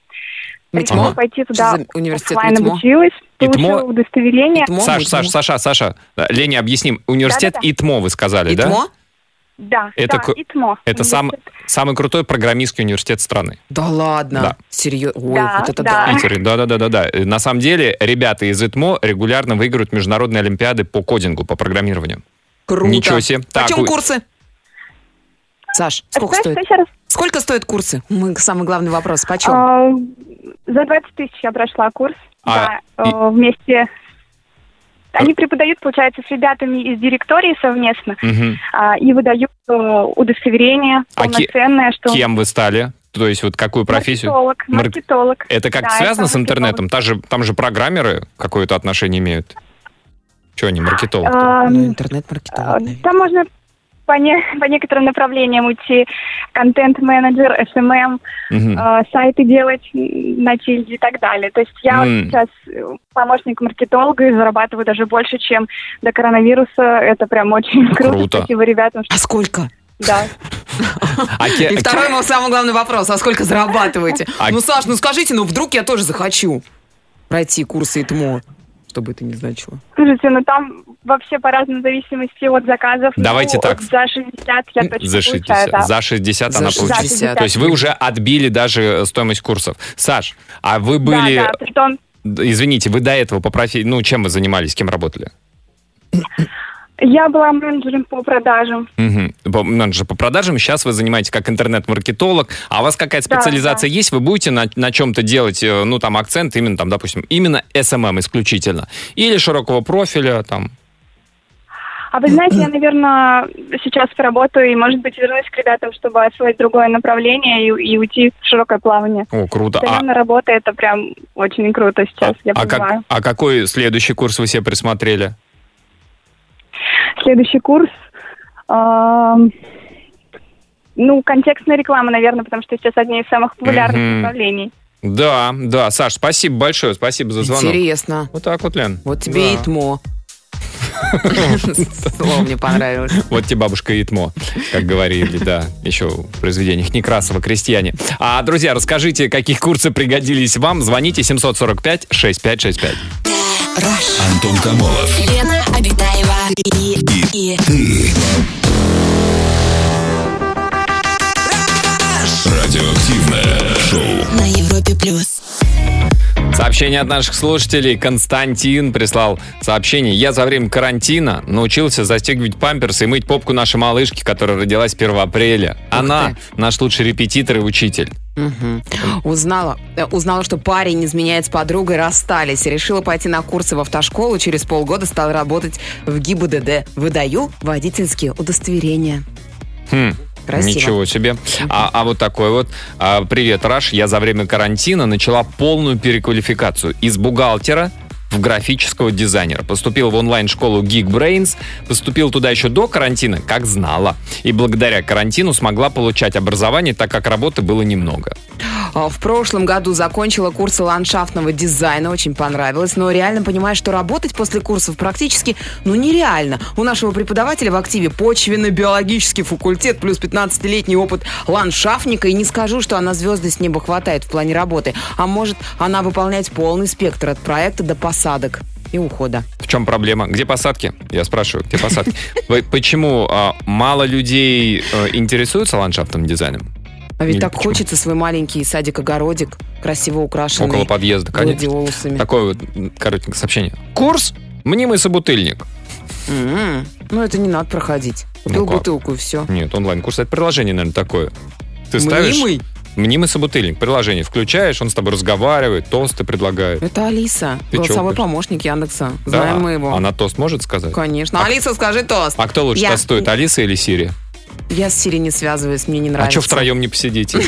Решила МИТМО? пойти туда университет оффлайн МИТМО? обучилась, ИТМО? получила удостоверение. ИТМО? Саш, ИТМО? Саш, Саша, Саша, Лене объясним. Университет Да-да-да. ИТМО вы сказали, да? ИТМО? Да, Это да, ИТМО. Это сам, самый крутой программистский университет страны. Да ладно? Да. Серьезно? Ой, Да, вот это да. да. Питере, да-да-да-да. На самом деле, ребята из ИТМО регулярно выигрывают международные олимпиады по кодингу, по программированию. Круто. Ничего себе. Так, Почем вы- курсы? Саш, сколько Что, стоит? что еще раз? Сколько стоят курсы? Мы, самый главный вопрос. Почем? А, За 20 тысяч я прошла курс. А, да, и- э, вместе. Они преподают, получается, с ребятами из директории совместно Мгм. а, и выдают э, удостоверение А полноценное, что Кем вы стали? То есть вот какую профессию? маркетолог, Марк- маркетолог. Это как Да, связано это с интернетом? Та же, там же программеры какое-то отношение имеют. Что они, маркетолог? А, ну, а, интернет-маркетолог. наверное. Там можно по, не- по некоторым направлениям уйти. Контент-менеджер, SMM, Мгм. э, сайты делать на тильде и так далее. То есть я М. вот сейчас э, помощник маркетолога и зарабатываю даже больше, чем до коронавируса. Это прям очень круто. Круто. Спасибо ребятам. что- А сколько? Да. А ке- И второй мой самый главный вопрос. А сколько зарабатываете? А- Ну, Саш, ну скажите, ну вдруг я тоже захочу пройти курсы ИТМО, что бы это ни значило. Слушайте, ну там вообще по-разному в зависимости от заказов. Давайте Ну, так. За 60 я точно За 60, получаю, да. за 60 За она 60. получила. То есть вы уже отбили даже э, стоимость курсов. Саш, а вы были... Да, да, притом Извините, вы до этого по профессии... Ну, чем вы занимались, кем работали? я была менеджером по продажам. Мгм. Менеджер по продажам. Сейчас вы занимаетесь как интернет-маркетолог. А у вас какая-то Да, специализация да. есть? Вы будете на, на чем-то делать, э, ну, там, акцент именно, там, допустим, именно SMM исключительно? Или широкого профиля, там? А вы знаете, я, наверное, сейчас поработаю и, может быть, вернусь к ребятам, чтобы освоить другое направление и, и уйти в широкое плавание. О, круто. А, Удаленная работа это прям очень круто сейчас, я а как- а какой следующий курс вы себе присмотрели? Следующий курс. Ну, контекстная реклама, наверное, потому что сейчас одни из самых популярных Мгм. направлений. Да, да, Саш, спасибо большое, спасибо за звонок. Интересно. Вот так вот, Лен. Вот тебе и Да. ИТМО. Слово мне понравилось. Вот тебе бабушка и Итмо, как говорили, да, еще в произведениях Некрасова «Крестьяне». А, друзья, расскажите, какие курсы пригодились вам. Звоните 745-6565. Антон Камолов. Лена Обитаева и, и, Ты. Радиоактивное шоу. на Европе плюс. Сообщение от наших слушателей. Константин прислал сообщение. Я за время карантина научился застегивать памперсы и мыть попку нашей малышки, которая родилась 1 апреля. Она наш лучший репетитор и учитель. Мгм. Узнала, э, узнала, что парень изменяет с подругой, расстались. Решила пойти на курсы в автошколу. Через полгода стала работать в ГИБДД. Выдаю водительские удостоверения. Хм, Красиво. Ничего себе. А, а вот такой вот. а, Привет, Раш. Я за время карантина начала полную переквалификацию из бухгалтера в графического дизайнера. Поступил в онлайн-школу Geekbrains. Поступил туда еще до карантина, как знала. И благодаря карантину смогла получать образование, так как работы было немного. А, В прошлом году закончила курсы ландшафтного дизайна, очень понравилось, но реально понимаю, что работать после курсов практически, ну, нереально. У нашего преподавателя в активе почвенно-биологический факультет плюс 15-летний опыт ландшафтника, и не скажу, что она звезды с неба хватает в плане работы, а может она выполнять полный спектр от проекта до посадок и ухода. В чем проблема? Где посадки? Я спрашиваю, где посадки? Почему а, мало людей э, интересуются ландшафтным дизайном? А ведь Или так почему? хочется свой маленький садик-огородик, красиво украшенный. Около подъезда, конечно. Такое вот коротенькое сообщение. Курс «Мнимый собутыльник». М-м. Ну, это не надо проходить. Купил Ну бутылку и все. Нет, онлайн-курс. Это приложение, наверное, такое. Ты ставишь... Мнимый? Собутыльник. Приложение включаешь, он с тобой разговаривает, тосты предлагает. Это Алиса, Ты чё, голосовой конечно? помощник Яндекса. Да. Знаем мы его. Она тост может сказать? Конечно. Алиса, скажи тост. А кто лучше Я- тостует, Алиса или Сири? Я с Сири не связываюсь, мне не А нравится. что втроем не посидите?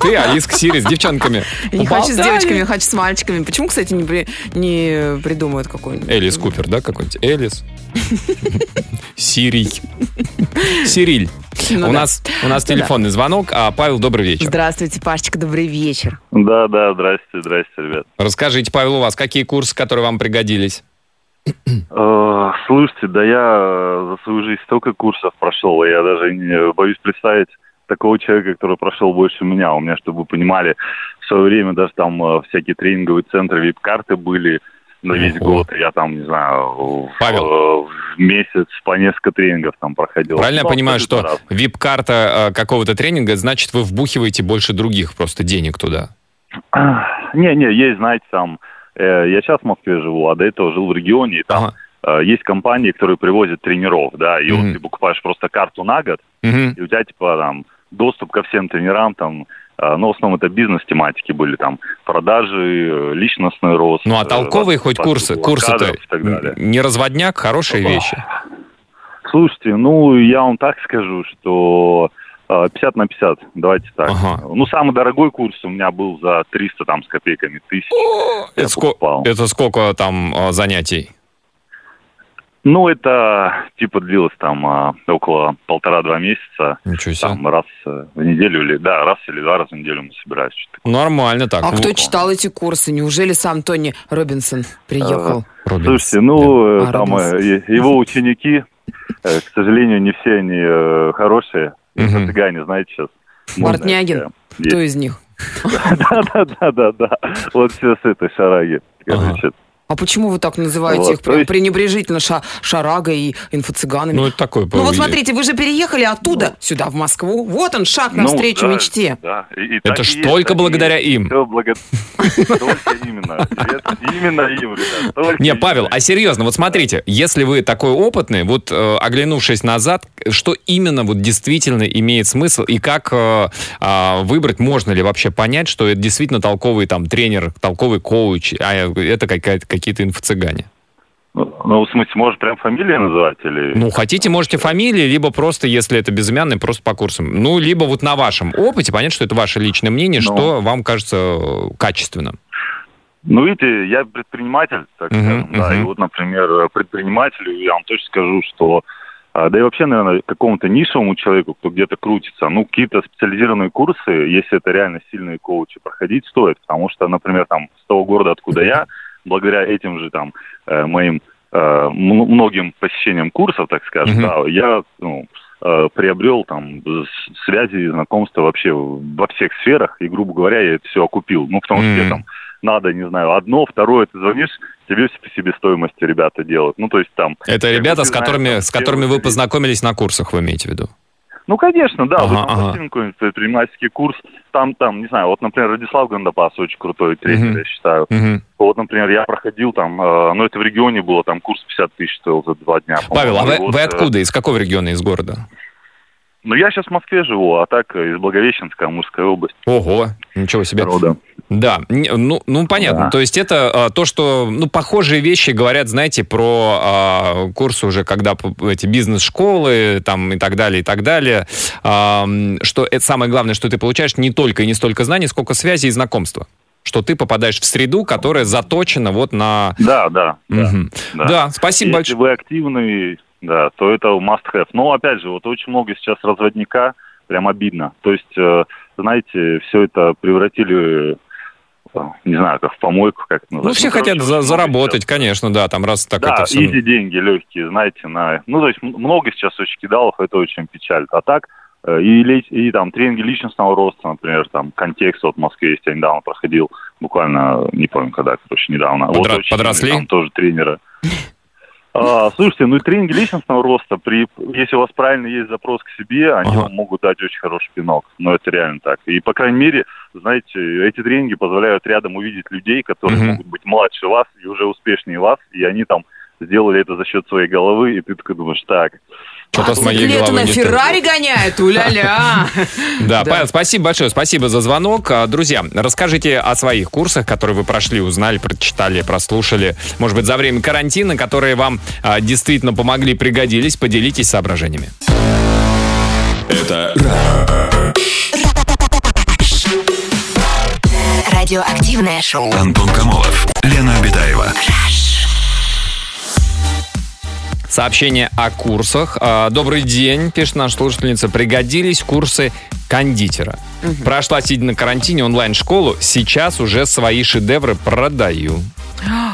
Ты, Алиска, Сири с девчонками. Не хочу с девочками, я хочу с мальчиками. Почему, кстати, не, при- не придумают какой-нибудь? Элис Купер, да, какой-нибудь? Элис. Сирий. Сириль. Ну у, да. нас, у нас Ну да. телефонный звонок. А, Павел, добрый вечер. Здравствуйте, Пашечка, добрый вечер. Да, да, здрасте, здрасте, ребят. Расскажите, Павел, у вас какие курсы, которые вам пригодились? Э, Слушайте, да я э, за свою жизнь столько курсов прошел, я даже не боюсь представить такого человека, который прошел больше меня. У меня, чтобы вы понимали, в свое время даже там э, всякие тренинговые центры, вип-карты были на весь Ого. год. Я там, не знаю, в, Павел. э, в месяц по несколько тренингов там проходил. Правильно я Ну, понимаю, абсолютно что раз. вип-карта э, какого-то тренинга, значит, вы вбухиваете больше других просто денег туда? Не-не, есть, знаете, там... э, Я сейчас в Москве живу, а до этого жил в регионе, и там Ага. э, есть компании, которые привозят тренеров, да, и Мгм. вот ты покупаешь просто карту на год, Мгм. и у тебя, типа, там, доступ ко всем тренерам, там, э, ну, в основном это бизнес-тематики были, там, продажи, э, личностный рост. Ну, а э, толковые хоть подбор курсы? Курсы-то не разводняк, хорошие вещи. Слушайте, ну, я вам так скажу, что э, 50 на 50, давайте так. Ага. Ну, самый дорогой курс у меня был за 300 там с копейками тысяч. Я Это, ско- это сколько там э, занятий? Ну, это типа длилось там а, около полтора-два месяца. Ничего себе. Там раз э, в неделю или да, раз или два раза в неделю мы собирались. Нормально так. А Ну, кто читал эти курсы? Неужели сам Тони Робинсон приехал? Робинс. Слушайте, ну э, А, там Робинсон. э, е- его ученики, э, к сожалению, не все они э, хорошие. Мгм. Цыгане, знаете, сейчас. Бортнягин? Кто из них? Да, да, да, да, да. Вот все с этой шараги. Короче, А почему вы так называете Вот, их есть- пренебрежительно ша- шарагой и инфо-цыганами? Ну, это такой... Ну вот смотрите, вы же переехали оттуда, сюда, в Москву. Вот он, шаг ну, навстречу да, мечте. да. И- и Это ж есть, только благодаря есть. им. Благо- Только именно. Именно им, ребят. Не, Павел, а серьезно, вот смотрите, если вы такой опытный, вот э, оглянувшись назад, что именно вот действительно имеет смысл и как э, а, выбрать, можно ли вообще понять, что это действительно толковый там тренер, толковый коуч, а это какая-то, какие-то инфо-цыгане? Ну, ну, в смысле, может, прям фамилии называть или... Ну, хотите, можете фамилии, либо просто, если это безымянный, просто по курсам. Ну, либо вот на вашем опыте, понятно, что это ваше личное мнение, Ну. что вам кажется э, качественным. Ну, видите, я предприниматель, так Мгм, скажем, да, и вот, например, предпринимателю я вам точно скажу, что а, да и вообще, наверное, какому-то нишевому человеку, кто где-то крутится, ну, какие-то специализированные курсы, если это реально сильные коучи, проходить стоит, потому что, например, там, с того города, откуда я, благодаря этим же там э, моим э, многим посещениям курсов, так скажем, Мгм. да, я, ну, э, приобрел там связи, знакомства вообще во всех сферах, и, грубо говоря, я это все окупил. Ну, потому что Мгм. я там надо, не знаю, одно, второе, ты звонишь, тебе все по себестоимости ребята делают. Ну, то есть там... Это ребята, с знаешь, которыми, там с которыми вы познакомились на курсах, вы имеете в виду? Ну, конечно, да. Ага, Вы там ага. какой-нибудь предпринимательский курс, там, там, не знаю, вот, например, Радислав Гандапас очень крутой тренер, Мгм. я считаю. Мгм. Вот, например, я проходил там, э, ну, это в регионе было, там курс 50 тысяч стоил за два дня. Павел, а вы, вот, вы э, откуда? Из какого региона, из города? Ну, я сейчас в Москве живу, а так э, из Благовещенска, Амурская область. Ого, ничего себе. Рода. Да, ну, ну понятно. Да. То есть это а, то, что, ну, похожие вещи говорят, знаете, про а, курсы уже, когда эти бизнес-школы там и так далее, и так далее. А, что это самое главное, что ты получаешь не только и не столько знаний, сколько связи и знакомства. Что ты попадаешь в среду, которая заточена вот на... Да, да. да, Мгм. Да, спасибо Если большое. вы активный, да, то это must have. Но, опять же, вот очень много сейчас разводника, прям обидно. То есть, э, знаете, все это превратили, э, не знаю, как в помойку, как это Ну, все короче, хотят за- много заработать, конечно, да, там раз так да, это все... изи деньги легкие, знаете, на... Ну, то есть много сейчас очень кидалов, это очень печалит. А так, э, и, и там тренинги личностного роста, например, там контекст вот в Москве есть, я недавно проходил, буквально, не помню когда, короче, недавно. Вот Подра- очень подросли? Там тоже тренеры. А, слушайте, ну и тренинги личностного роста, при, если у вас правильно есть запрос к себе, они Ага. вам могут дать очень хороший пинок. Но это реально так. И, по крайней мере, знаете, эти тренинги позволяют рядом увидеть людей, которые Мгм. могут быть младше вас и уже успешнее вас, и они там сделали это за счет своей головы, и ты такой думаешь, так, Что-то с моей головой на. Феррари гоняет, уля-ля. Да. Павел, спасибо большое, спасибо за звонок. А, Друзья, расскажите о своих курсах, которые вы прошли, узнали, прочитали, прослушали, может быть, за время карантина, которые вам а, действительно помогли, пригодились, поделитесь соображениями. Это Радиоактивное шоу. Антон Камолов, Лена Обитаева. Сообщение о курсах. А, Добрый день, пишет наша слушательница. Пригодились курсы кондитера. Прошла, сидя на карантине, онлайн-школу. Сейчас уже свои шедевры продаю.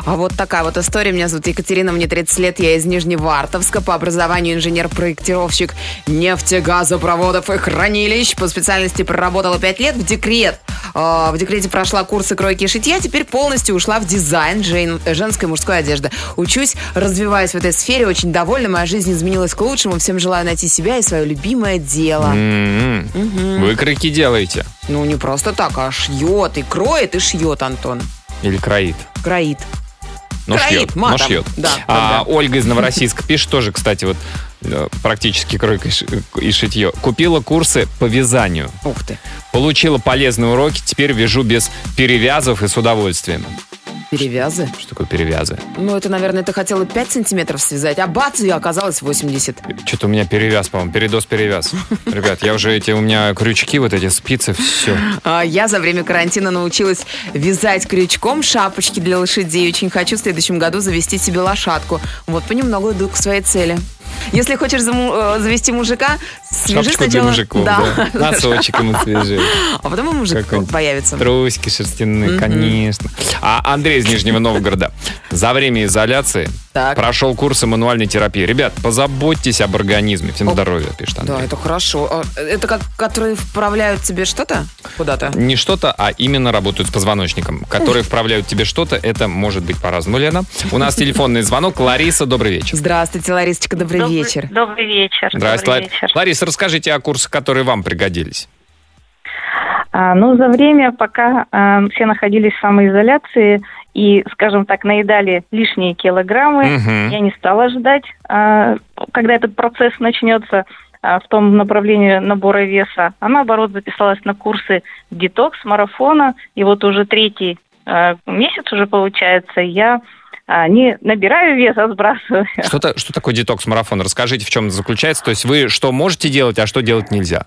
А вот такая вот история. Меня зовут Екатерина, мне 30 лет, я из Нижневартовска. По образованию инженер-проектировщик нефтегазопроводов и хранилищ. По специальности проработала 5 лет в декрет. Э, В декрете прошла курсы кройки и шитья, теперь полностью ушла в дизайн жен- женской и мужской одежды. Учусь, развиваюсь в этой сфере, очень довольна, моя жизнь изменилась к лучшему. Всем желаю найти себя и свое любимое дело. М-м. Выкройки делаете? Ну, не просто так, а шьет, и кроет, и шьет, Антон. Или кроит? Кроит. Но Кроит, шьет, но матом. шьет. Да, А да. Ольга из Новороссийска пишет тоже, кстати, вот э, практически кройка ш- и шитье. Купила курсы по вязанию. Ух ты. Получила полезные уроки, теперь вяжу без перевязов и с удовольствием. Перевязы? Что такое перевязы? Ну, это, наверное, ты хотела 5 сантиметров связать, а бац, и оказалось 80. Что-то у меня перевяз, по-моему, передоз-перевяз. Ребят, я уже эти, у меня крючки, вот эти спицы, все. А Я за время карантина научилась вязать крючком шапочки для лошадей. Очень хочу в следующем году завести себе лошадку. Вот понемногу иду к своей цели. Если хочешь э, завести мужика, свяжи Шапочку для сначала... мужиков, да. Носочек ему свяжи. А потом и мужик появится. Трусики шерстяные, конечно. А Андрей из Нижнего Новгорода за время изоляции Так. прошел курсы мануальной терапии. Ребят, позаботьтесь об организме. Всем О, здоровья, пишет Да, Андрей. это хорошо. А, Это как, которые вправляют тебе что-то куда-то? Не что-то, а именно работают с позвоночником. Которые вправляют тебе что-то, это может быть по-разному, Лена. У нас телефонный звонок. Лариса, добрый вечер. Здравствуйте, Ларисочка, добрый, Добрый- вечер. Добрый вечер. Здравствуйте, Добрый вечер. Лариса, расскажите о курсах, которые вам пригодились. А, ну, за время, пока а, все находились в самоизоляции и, скажем так, наедали лишние килограммы, Мгм. я не стала ждать, а, когда этот процесс начнется а, в том направлении набора веса, а наоборот записалась на курсы детокс, марафона, и вот уже третий а, месяц уже получается, я не набираю вес, а сбрасываю. Что, то что такое детокс-марафон? Расскажите, в чем заключается. То есть вы что можете делать, а что делать нельзя?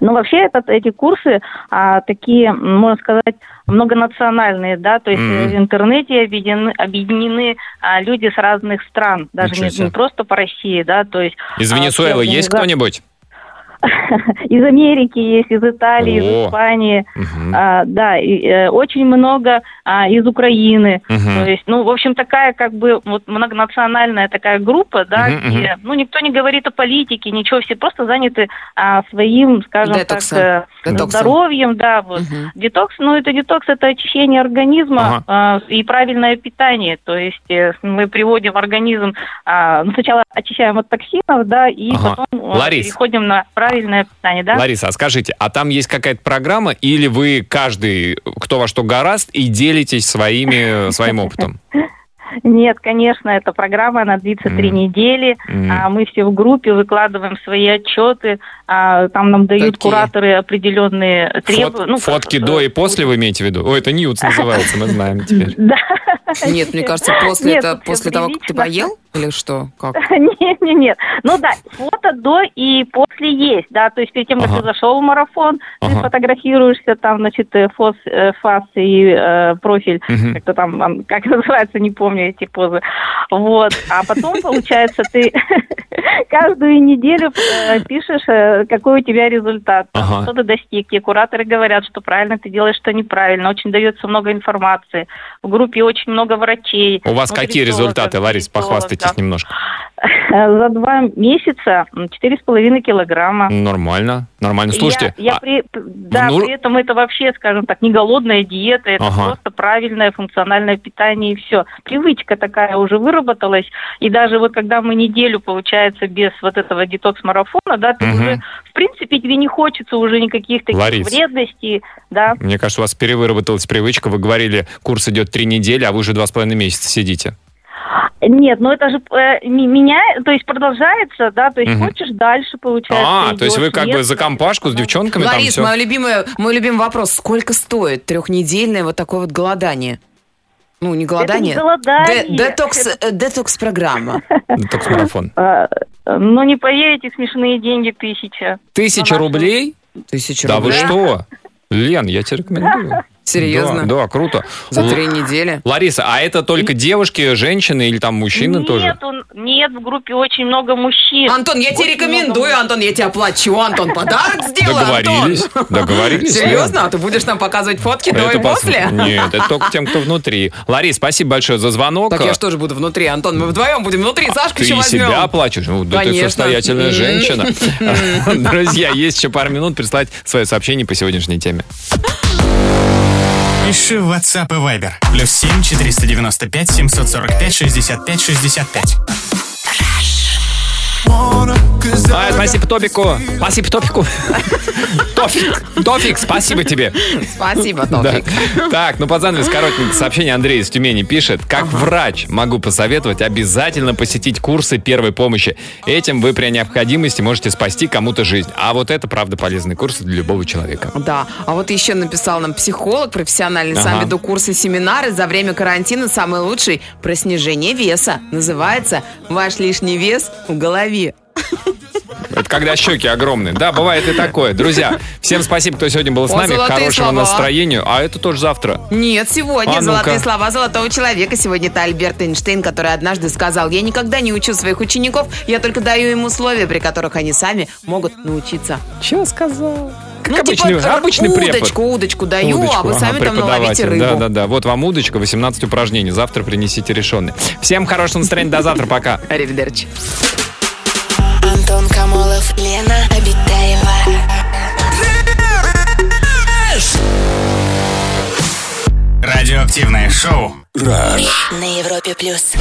Ну, вообще, этот, эти курсы а, такие, можно сказать, многонациональные, да, то есть э, в интернете объединены, объединены а, люди с разных стран, даже не, не просто по России, да, то есть... Из а, Венесуэлы все есть кто-нибудь? из Америки есть, из Италии, из О. Испании, Мгм. а, да, и, э, очень много а, из Украины. Мгм. То есть, ну, в общем, такая как бы вот многонациональная такая группа, да, Мгм, где, ну, никто не говорит о политике, ничего, все просто заняты а, своим, скажем Детоксом. так, э, Детоксом. здоровьем, да, вот. Мгм. Детокс, ну, это детокс, это очищение организма Ага. а, и правильное питание. То есть э, мы приводим организм, а, ну, сначала очищаем от токсинов, да, и Ага. потом э, Ларис. переходим на правильное питание, да. Лариса, а скажите, а там есть какая-то программа, или вы каждый, кто во что гораст, и делитесь своими, своим опытом? Нет, конечно, эта программа, она длится три Мгм. недели. Мгм. А, мы все в группе выкладываем свои отчеты. а, там нам дают Какие? кураторы определенные Фот- требования. фотки до и после вы имеете в виду? О, это Ньюц называется, мы знаем теперь. Да. Нет, мне кажется, после, Нет, это, после того, как ты поел? Или что? Как? Нет, нет, нет. Ну да, фото до и после есть, да. То есть перед тем, как Ага. ты зашел в марафон, ты Ага. фотографируешься, там, значит, э, фос, э, фас и э, профиль, Мгм. как-то там, ам, как называется, не помню эти позы. Вот. А потом, получается, ты каждую неделю э, пишешь, э, какой у тебя результат, Ага. что ты достиг. И кураторы говорят, что правильно ты делаешь, что неправильно. Очень дается много информации. В группе очень много врачей. У вас какие нутрициологов, результаты, Ларис? Похвастайтесь немножко. За два месяца четыре с половиной килограмма. Нормально, нормально. Слушайте, я, я а- при, да, ну- при этом это вообще, скажем так, не голодная диета, это Ага. просто правильное функциональное питание и все. Привычка такая уже выработалась, и даже вот когда мы неделю, получается, без вот этого детокс-марафона, да, ты Мгм. уже, в принципе, тебе не хочется уже никаких таких Ларис. вредностей, да. мне кажется, у вас перевыработалась привычка. Вы говорили, курс идет три недели, а вы уже два с половиной месяца сидите. Нет, но это же э, меня, то есть продолжается, да, то есть Мгм. хочешь дальше, получается. А, то есть вы как бы нет. за компашку с девчонками там Ларис, все? мой любимый, мой любимый вопрос. Сколько стоит трехнедельное вот такое вот голодание? Ну, не голодание. голодание. Де- детокс, э, детокс-программа. Детокс-марафон. А, Ну, не поверите, смешные деньги тысяча. Тысяча рублей? Тысяча Да вы рублей. что? Лен, я тебе рекомендую. Серьезно? Да, да, круто. За Л- три недели? Лариса, а это только девушки, женщины или там мужчины нет, тоже? он- нет, в группе очень много мужчин. Антон, я тебе Очень рекомендую, много Антон, я тебе оплачу, Антон, подарок сделаю, Договорились, Антон. договорились. Серьезно? А ты будешь нам показывать фотки до Это и пос- после? Нет, это только тем, кто внутри. Ларис, спасибо большое за звонок. Так я же тоже буду внутри, Антон, мы вдвоем будем внутри, Сашка Ты еще и возьмем. себя оплачешь? Ну, да ты состоятельная женщина. Друзья, есть еще пару минут прислать свое сообщение по сегодняшней теме. Пиши в WhatsApp и Viber. Плюс 7 495 745 65 65. А, спасибо Топику. Спасибо Топику. Тофик, Тофик, спасибо тебе. Спасибо, Да. Топик. Так, ну под занавес коротенькое сообщение Андрей из Тюмени пишет. Как врач могу посоветовать обязательно посетить курсы первой помощи. Этим вы при необходимости можете спасти кому-то жизнь. А вот это, правда, полезный курс для любого человека. Да, а вот еще написал нам психолог профессиональный, сам Ага. веду курсы, семинары за время карантина самый лучший про снижение веса. Называется «Ваш лишний вес в голове». Это когда щеки огромные. Да, бывает и такое. Друзья, всем спасибо, кто сегодня был с О, нами. Хорошего слова. настроения. А это тоже завтра. Нет, сегодня А золотые слова золотого человека. Сегодня это Альберт Эйнштейн, который однажды сказал, я никогда не учу своих учеников, я только даю им условия, при которых они сами могут научиться. Чего сказал? Как Ну, типа, обычный, р- обычный препод. удочку, удочку даю, Удочку, а вы ага, сами там наловите рыбу. Да, да, да. Вот вам удочка, 18 упражнений. Завтра принесите решенные. Всем хорошего настроения. До завтра. Пока. Аривидерчи. Камолов, Лена Обитаева. Радиоактивное шоу. На Европе плюс.